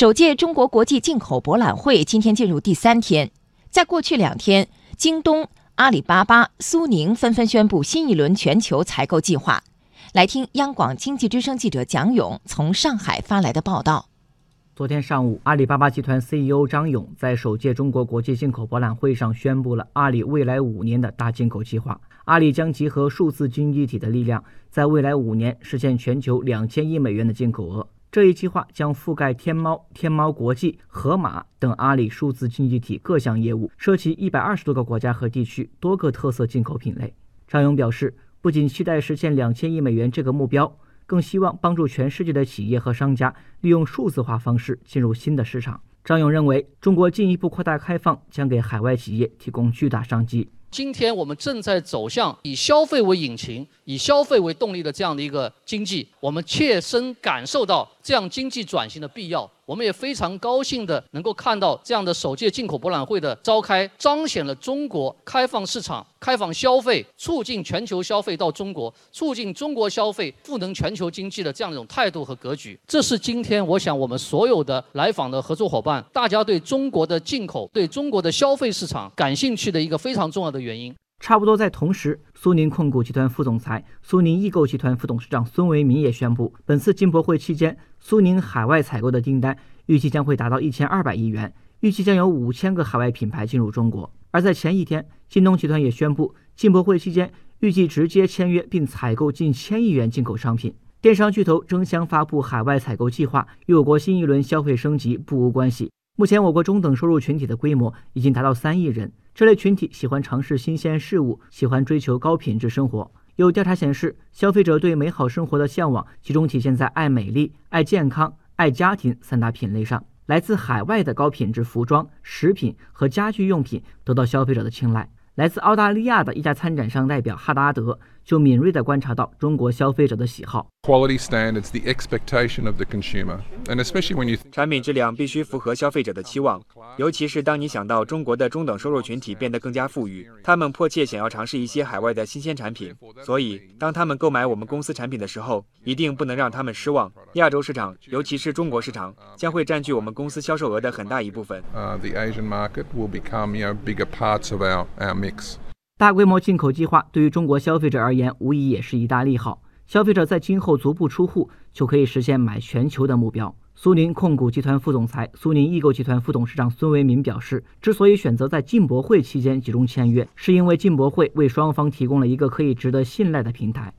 首届中国国际进口博览会今天进入第三天，在过去两天，京东、阿里巴巴、苏宁纷纷宣布新一轮全球采购计划。来听央广经济之声记者蒋勇从上海发来的报道。昨天上午，阿里巴巴集团 CEO 张勇在首届中国国际进口博览会上宣布了阿里未来五年的大进口计划。阿里将集合数字经济体的力量，在未来五年实现全球两千亿美元的进口额。这一计划将覆盖天猫、天猫国际、盒马等阿里数字经济体各项业务，涉及一百二十多个国家和地区，多个特色进口品类。张勇表示，不仅期待实现两千亿美元这个目标，更希望帮助全世界的企业和商家利用数字化方式进入新的市场。张勇认为，中国进一步扩大开放将给海外企业提供巨大商机。今天我们正在走向以消费为引擎、以消费为动力的这样的一个经济，我们切身感受到这样经济转型的必要。我们也非常高兴的能够看到这样的首届进口博览会的召开，彰显了中国开放市场、开放消费、促进全球消费到中国、促进中国消费赋能全球经济的这样一种态度和格局。这是今天我想我们所有的来访的合作伙伴，大家对中国的进口、对中国的消费市场感兴趣的一个非常重要的原因。差不多在同时，苏宁控股集团副总裁、苏宁易购集团副董事长孙维民也宣布，本次进博会期间，苏宁海外采购的订单预计将会达到一千二百亿元，预计将有五千个海外品牌进入中国。而在前一天，京东集团也宣布，进博会期间预计直接签约并采购近千亿元进口商品。电商巨头争相发布海外采购计划，与我国新一轮消费升级不无关系。目前，我国中等收入群体的规模已经达到三亿人。这类群体喜欢尝试新鲜事物，喜欢追求高品质生活。有调查显示，消费者对美好生活的向往集中体现在爱美丽、爱健康、爱家庭三大品类上。来自海外的高品质服装、食品和家居用品得到消费者的青睐。来自澳大利亚的一家参展商代表哈达德就敏锐地观察到中国消费者的喜好。Quality standards, the expectation of the consumer, and especially when you 产品质量必须符合消费者的期望，尤其是当你想到中国的中等收入群体变得更加富裕，他们迫切想要尝试一些海外的新鲜产品，所以当他们购买我们公司产品的时候，一定不能让他们失望。亚洲市场，尤其是中国市场，将会占据我们公司销售额的很大一部分。uh, the Asian market will become you know bigger parts of our our mix. 大规模进口计划对于中国消费者而言，无疑也是一大利好。消费者在今后足不出户，就可以实现买全球的目标。苏宁控股集团副总裁、苏宁易购集团副董事长孙为民表示，之所以选择在进博会期间集中签约，是因为进博会为双方提供了一个可以值得信赖的平台。